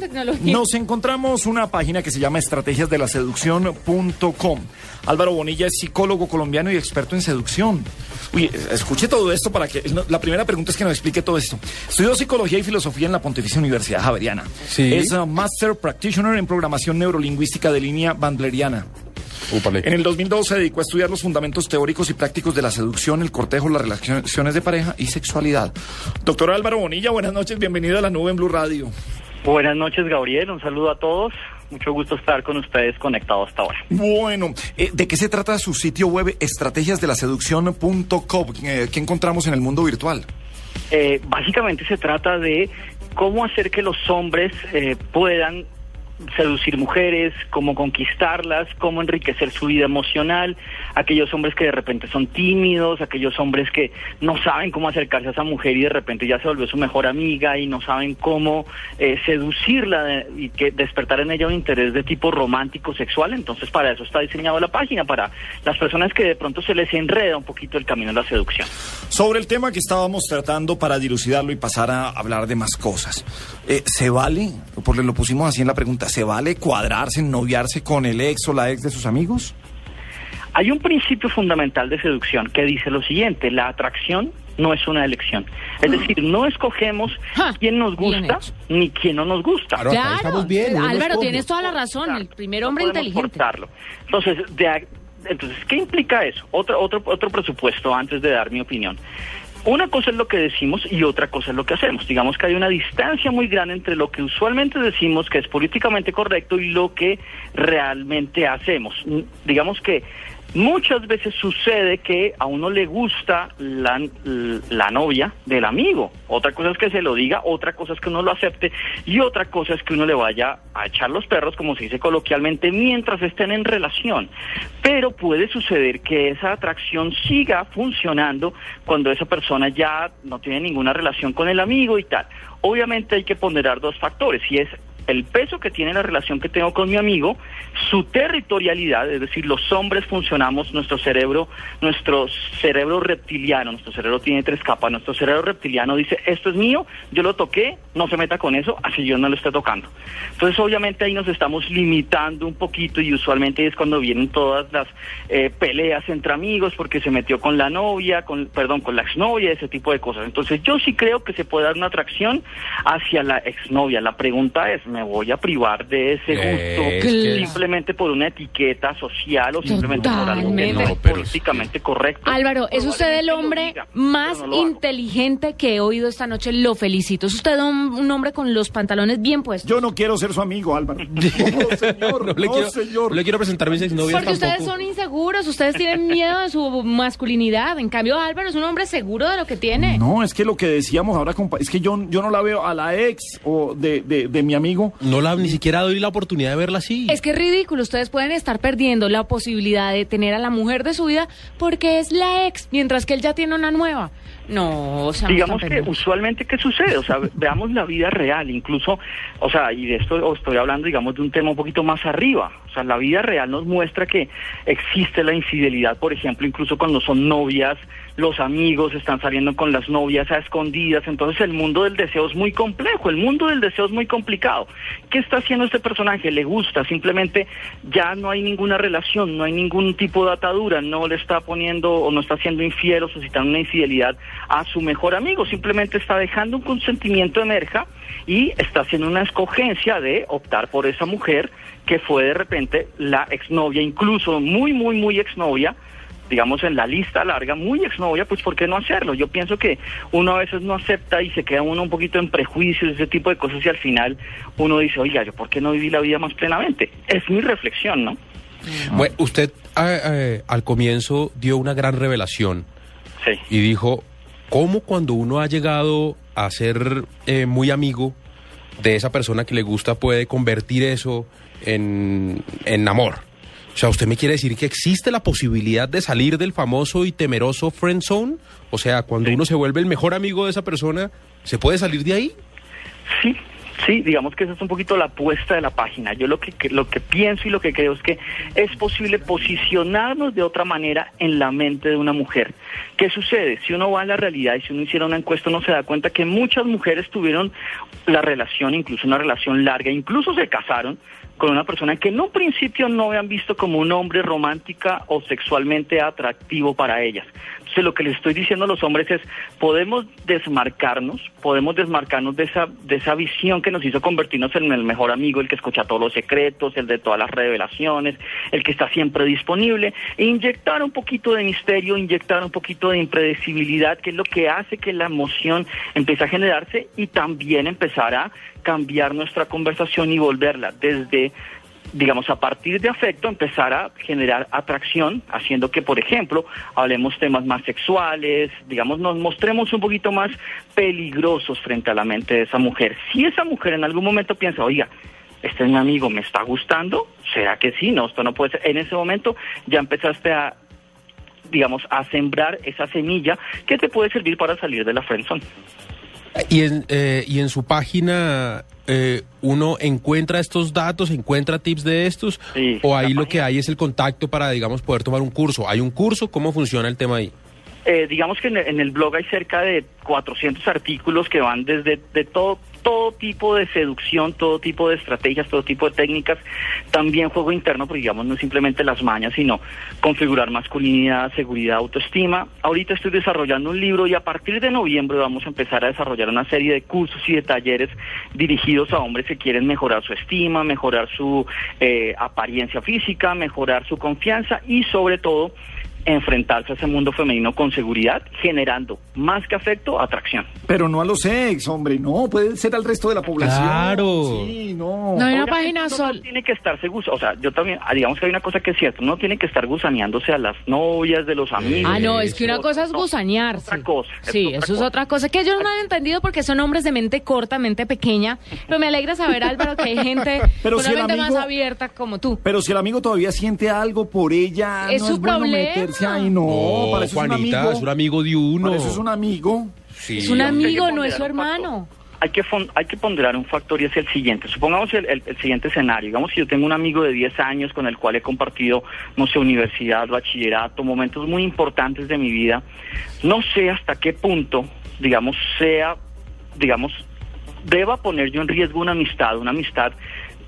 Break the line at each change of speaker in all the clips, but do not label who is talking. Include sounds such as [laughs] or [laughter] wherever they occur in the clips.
Tecnología.
Nos encontramos una página que se llama estrategiasdelaseducción.com. Álvaro Bonilla es psicólogo colombiano y experto en seducción. Uy, escuche todo esto para que... no, La primera pregunta es que nos explique todo esto. Estudió psicología y filosofía en la Pontificia Universidad Javeriana.
Sí.
Es uh, Master Practitioner en programación neurolingüística de línea bandleriana.
Úpale.
En el 2002 se dedicó a estudiar los fundamentos teóricos y prácticos de la seducción, el cortejo, las relaciones de pareja y sexualidad. Doctor Álvaro Bonilla, buenas noches, bienvenido a la nube en Blue Radio.
Buenas noches, Gabriel. Un saludo a todos. Mucho gusto estar con ustedes conectados hasta ahora.
Bueno, eh, ¿de qué se trata su sitio web estrategiasdelaseducción.com? Eh, ¿Qué encontramos en el mundo virtual?
Eh, básicamente se trata de cómo hacer que los hombres eh, puedan seducir mujeres, cómo conquistarlas, cómo enriquecer su vida emocional, aquellos hombres que de repente son tímidos, aquellos hombres que no saben cómo acercarse a esa mujer y de repente ya se volvió su mejor amiga y no saben cómo eh, seducirla y que despertar en ella un interés de tipo romántico, sexual. Entonces para eso está diseñada la página, para las personas que de pronto se les enreda un poquito el camino de la seducción.
Sobre el tema que estábamos tratando para dilucidarlo y pasar a hablar de más cosas. Eh, ¿Se vale, porque lo pusimos así en la pregunta, ¿se vale cuadrarse, noviarse con el ex o la ex de sus amigos?
Hay un principio fundamental de seducción que dice lo siguiente, la atracción no es una elección. Es decir, no escogemos quién nos gusta ni quién no nos gusta.
Claro, estamos bien,
Álvaro, tienes toda la razón. El primer hombre
No podemos
inteligente.
forzarlo. Entonces, de entonces, ¿qué implica eso? Otro, otro, otro presupuesto antes de dar mi opinión. Una cosa es lo que decimos y otra cosa es lo que hacemos. Digamos que hay una distancia muy grande entre lo que usualmente decimos que es políticamente correcto y lo que realmente hacemos. Digamos que muchas veces sucede que a uno le gusta la, la novia del amigo. Otra cosa es que se lo diga, otra cosa es que uno lo acepte y otra cosa es que uno le vaya a echar los perros, como se dice coloquialmente, mientras estén en relación. Pero puede suceder que esa atracción siga funcionando cuando esa persona ya no tiene ninguna relación con el amigo y tal. Obviamente hay que ponderar dos factores y es el peso que tiene la relación que tengo con mi amigo, su territorialidad, es decir, los hombres funcionamos, nuestro cerebro, nuestro cerebro reptiliano, nuestro cerebro tiene tres capas, nuestro cerebro reptiliano dice, esto es mío, yo lo toqué, no se meta con eso, así yo no lo esté tocando. Entonces, obviamente ahí nos estamos limitando un poquito y usualmente es cuando vienen todas las eh, peleas entre amigos porque se metió con la novia, con, perdón, con la exnovia, ese tipo de cosas. Entonces, yo sí creo que se puede dar una atracción hacia la exnovia. La pregunta es, ¿me voy a privar de ese gusto
Es
que-
simplemente por una etiqueta social o simplemente por algo que no es políticamente correcto?
Álvaro, es usted el hombre
diga,
más
no
inteligente que he oído esta noche. Lo felicito. Es usted un, un hombre con los pantalones bien puestos.
Yo no quiero ser su amigo, Álvaro. [laughs] No, señor,
No le,
no,
quiero,
señor.
le quiero presentar mis exnovias
Porque ustedes son inseguros, ustedes tienen miedo de su masculinidad. En cambio, Álvaro es un hombre seguro de lo que tiene.
No, es que lo que decíamos ahora, compa- es que yo, yo no la veo a la ex o de, de, de mi amigo.
No la, ni siquiera doy la oportunidad de verla así.
Es que es ridículo, ustedes pueden estar perdiendo la posibilidad de tener a la mujer de su vida porque es la ex, mientras que él ya tiene una nueva. No, o sea,
Digamos que usualmente, ¿qué sucede? O sea, ve- [laughs] veamos la vida real, incluso, o sea, y de esto estoy hablando, digamos, de un tema un poquito más arriba. O sea, la vida real nos muestra que existe la infidelidad, por ejemplo, incluso cuando son novias, los amigos están saliendo con las novias a escondidas. Entonces, el mundo del deseo es muy complejo, el mundo del deseo es muy complicado. ¿Qué está haciendo este personaje? ¿Le gusta? Simplemente ya no hay ninguna relación, no hay ningún tipo de atadura, no le está poniendo o no está siendo infiel o suscitando una infidelidad a su mejor amigo, simplemente está dejando un consentimiento emerja y está haciendo una escogencia de optar por esa mujer que fue de repente la exnovia, incluso muy, muy, muy exnovia, digamos en la lista larga, muy exnovia, pues ¿por qué no hacerlo? Yo pienso que uno a veces no acepta y se queda uno un poquito en prejuicios, ese tipo de cosas y al final uno dice, oiga, ¿yo por qué no viví la vida más plenamente? Es mi reflexión, ¿no?
Bueno, usted eh, eh, al comienzo dio una gran revelación
Sí.
y dijo, ¿cómo cuando uno ha llegado a ser eh, muy amigo de esa persona que le gusta puede convertir eso en, en amor? O sea, ¿usted me quiere decir que existe la posibilidad de salir del famoso y temeroso friend zone? O sea, cuando uno se vuelve el mejor amigo de esa persona, ¿se puede salir de ahí?
Sí, Sí, digamos que esa es un poquito la apuesta de la página. Yo lo que, lo que pienso y lo que creo es que es posible posicionarnos de otra manera en la mente de una mujer. ¿Qué sucede? Si uno va a la realidad y si uno hiciera una encuesta, uno se da cuenta que muchas mujeres tuvieron la relación, incluso una relación larga, incluso se casaron con una persona que en un principio no habían visto como un hombre romántica o sexualmente atractivo para ellas. Entonces lo que les estoy diciendo a los hombres es, podemos desmarcarnos, podemos desmarcarnos de esa, de esa visión que nos hizo convertirnos en el mejor amigo, el que escucha todos los secretos, el de todas las revelaciones, el que está siempre disponible, e inyectar un poquito de misterio, inyectar un poquito de impredecibilidad, que es lo que hace que la emoción empiece a generarse y también empezar a cambiar nuestra conversación y volverla desde digamos, a partir de afecto, empezar a generar atracción, haciendo que, por ejemplo, hablemos temas más sexuales, digamos, nos mostremos un poquito más peligrosos frente a la mente de esa mujer. Si esa mujer en algún momento piensa, oiga, este es mi amigo, ¿me está gustando? ¿Será que sí? No, esto no puede ser. En ese momento ya empezaste a digamos, a sembrar esa semilla que te puede servir para salir de la friendzone.
Y en, eh, y en su página eh, uno encuentra estos datos, encuentra tips de estos,
Sí,
o ahí lo que hay es el contacto para, digamos, poder tomar un curso. ¿Hay un curso? ¿Cómo funciona el tema ahí?
Eh, digamos que en, el blog hay cerca de 400 artículos que van desde de todo todo tipo de seducción, todo tipo de estrategias, todo tipo de técnicas, también juego interno, porque digamos no simplemente las mañas, sino configurar masculinidad, seguridad, autoestima. Ahorita estoy desarrollando un libro y a partir de noviembre vamos a empezar a desarrollar una serie de cursos y de talleres dirigidos a hombres que quieren mejorar su estima, mejorar su eh, apariencia física, mejorar su confianza y sobre todo enfrentarse a ese mundo femenino con seguridad, generando más que afecto, atracción.
Pero no a los ex, hombre, no, puede ser al resto de la población.
Claro.
Sí, no.
No hay una
Obviamente,
página sol.
No tiene que estarse o sea, yo también, ah, digamos que hay una cosa que es cierta, uno tiene que estar gusaneándose a las novias de los amigos.
Ah, no, es que una cosa es
no,
gusanearse.
Otra cosa.
Sí,
otra
eso es otra cosa que yo no he entendido porque son hombres de mente corta, mente pequeña. Pero me alegra saber, Álvaro, que hay gente [laughs]
Pero
con
si
una
el
mente
amigo-
más abierta como tú.
Pero si el amigo todavía siente algo por ella,
Es
no
su
es bueno no, para eso
Juanita,
es un amigo.
es un amigo de uno.
Para eso es un amigo.
Sí,
Es un amigo,
Hay que
no es su
ponderar un
hermano.
factor. Hay que, hay que ponderar un factor y es el siguiente. Supongamos el, el- el siguiente escenario. Digamos que yo tengo un amigo de 10 años con el cual he compartido, no sé, universidad, bachillerato, momentos muy importantes de mi vida. No sé hasta qué punto, digamos, sea, digamos, deba poner yo en riesgo una amistad, una amistad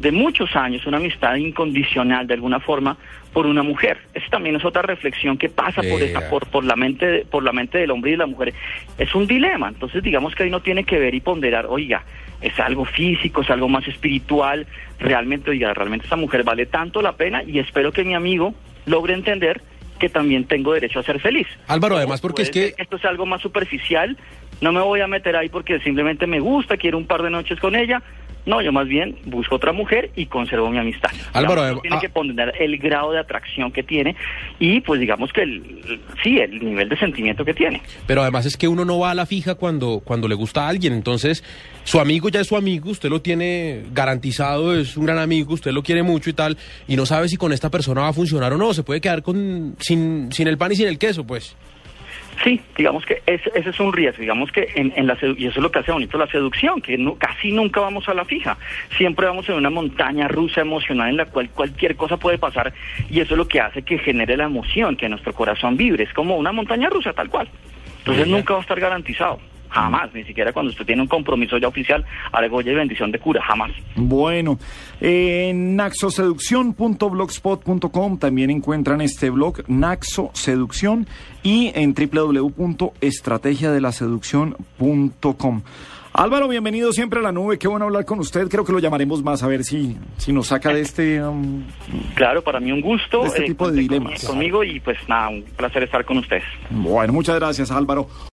de muchos años, una amistad incondicional de alguna forma por una mujer. Esa también es otra reflexión que pasa por, esta, por, por la mente de- por la mente del hombre y de la mujer. Es un dilema. Entonces, digamos que ahí no tiene que ver y ponderar, oiga, es algo físico, es algo más espiritual, realmente, oiga, realmente esa mujer vale tanto la pena y espero que mi amigo logre entender que también tengo derecho a ser feliz.
Álvaro, además porque es que...
esto es algo más superficial, no me voy a meter ahí porque simplemente me gusta, quiero un par de noches con ella. No, yo más bien busco otra mujer y conservo mi amistad.
Álvaro,
Digamos, uno tiene
ah-
que poner el grado de atracción que tiene y pues digamos que el- sí, el nivel de sentimiento que tiene.
Pero además es que uno no va a la fija cuando, cuando le gusta a alguien. Entonces, su amigo ya es su amigo, usted lo tiene garantizado, es un gran amigo, usted lo quiere mucho y tal, y no sabe si con esta persona va a funcionar o no. Se puede quedar con, sin, sin el pan y sin el queso, pues.
Sí, digamos que ese, ese es un riesgo, digamos que en, en la y eso es lo que hace bonito la seducción, que no- casi nunca vamos a la fija, siempre vamos en una montaña rusa emocional en la cual cualquier cosa puede pasar y eso es lo que hace que genere la emoción, que nuestro corazón vibre, es como una montaña rusa tal cual. Entonces nunca va a estar garantizado, jamás, ni siquiera cuando usted tiene un compromiso ya oficial, argolla y bendición de cura, jamás.
Bueno, en naxoseducción.blogspot.com también encuentran este blog, Naxo Seducción, y en www.estrategiadelaseducción.com. Álvaro, bienvenido siempre a la nube, qué bueno hablar con usted, creo que lo llamaremos más a ver si, si nos saca de este... um,
Claro, para mí un gusto
De este tipo de dilemas.
conmigo y pues nada, un placer estar con ustedes.
Bueno, muchas gracias Álvaro.